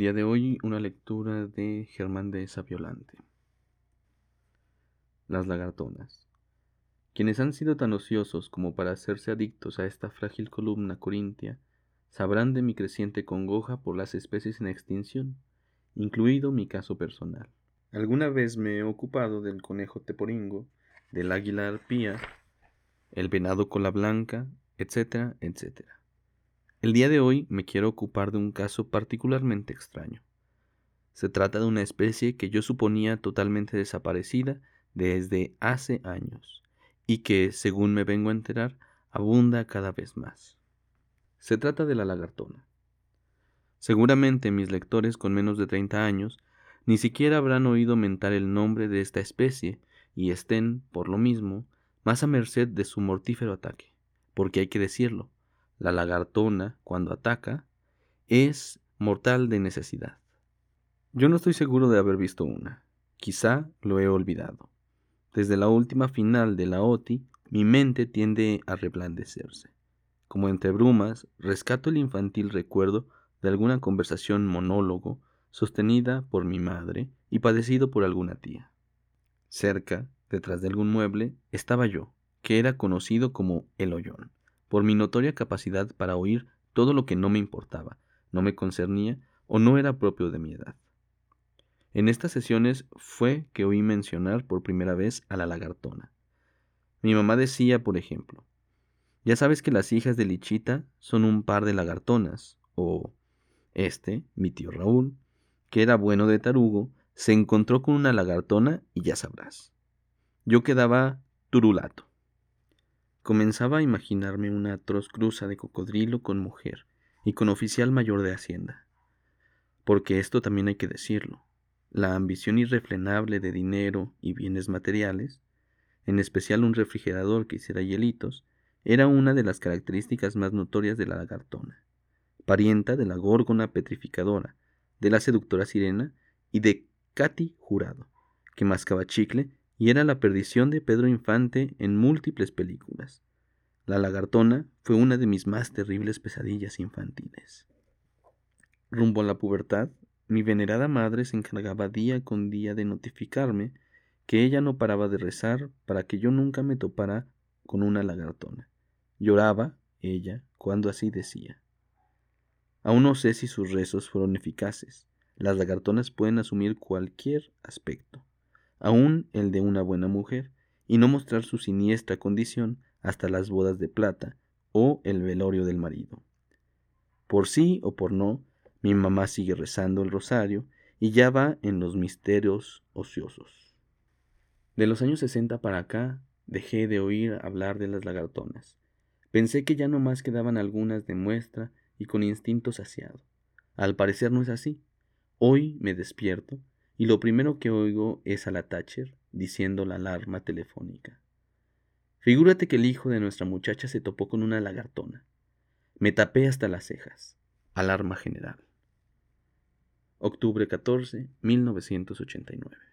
día de hoy una lectura de Germán de Saviolante. Las lagartonas. Quienes han sido tan ociosos como para hacerse adictos a esta frágil columna corintia, sabrán de mi creciente congoja por las especies en extinción, incluido mi caso personal. Alguna vez me he ocupado del conejo teporingo, del águila arpía, el venado cola blanca, etcétera, etcétera. El día de hoy me quiero ocupar de un caso particularmente extraño. Se trata de una especie que yo suponía totalmente desaparecida desde hace años y que, según me vengo a enterar, abunda cada vez más. Se trata de la lagartona. Seguramente mis lectores con menos de 30 años ni siquiera habrán oído mentar el nombre de esta especie y estén, por lo mismo, más a merced de su mortífero ataque, porque hay que decirlo, la lagartona, cuando ataca, es mortal de necesidad. Yo no estoy seguro de haber visto una. Quizá lo he olvidado. Desde la última final de la OTI, mi mente tiende a reblandecerse. Como entre brumas, rescato el infantil recuerdo de alguna conversación monólogo sostenida por mi madre y padecido por alguna tía. Cerca, detrás de algún mueble, estaba yo, que era conocido como el hoyón por mi notoria capacidad para oír todo lo que no me importaba, no me concernía o no era propio de mi edad. En estas sesiones fue que oí mencionar por primera vez a la lagartona. Mi mamá decía, por ejemplo, ya sabes que las hijas de Lichita son un par de lagartonas, o este, mi tío Raúl, que era bueno de tarugo, se encontró con una lagartona y ya sabrás. Yo quedaba turulato. Comenzaba a imaginarme una atroz cruza de cocodrilo con mujer y con oficial mayor de Hacienda. Porque esto también hay que decirlo. La ambición irrefrenable de dinero y bienes materiales, en especial un refrigerador que hiciera hielitos, era una de las características más notorias de la lagartona, parienta de la górgona petrificadora, de la seductora sirena y de Katy Jurado, que mascaba chicle y era la perdición de Pedro Infante en múltiples películas. La lagartona fue una de mis más terribles pesadillas infantiles. Rumbo a la pubertad, mi venerada madre se encargaba día con día de notificarme que ella no paraba de rezar para que yo nunca me topara con una lagartona. Lloraba, ella, cuando así decía. Aún no sé si sus rezos fueron eficaces. Las lagartonas pueden asumir cualquier aspecto aún el de una buena mujer, y no mostrar su siniestra condición hasta las bodas de plata o el velorio del marido. Por sí o por no, mi mamá sigue rezando el rosario y ya va en los misterios ociosos. De los años sesenta para acá dejé de oír hablar de las lagartonas. Pensé que ya no más quedaban algunas de muestra y con instinto saciado. Al parecer no es así. Hoy me despierto y lo primero que oigo es a la Thatcher diciendo la alarma telefónica. Figúrate que el hijo de nuestra muchacha se topó con una lagartona. Me tapé hasta las cejas. Alarma general. Octubre 14, 1989.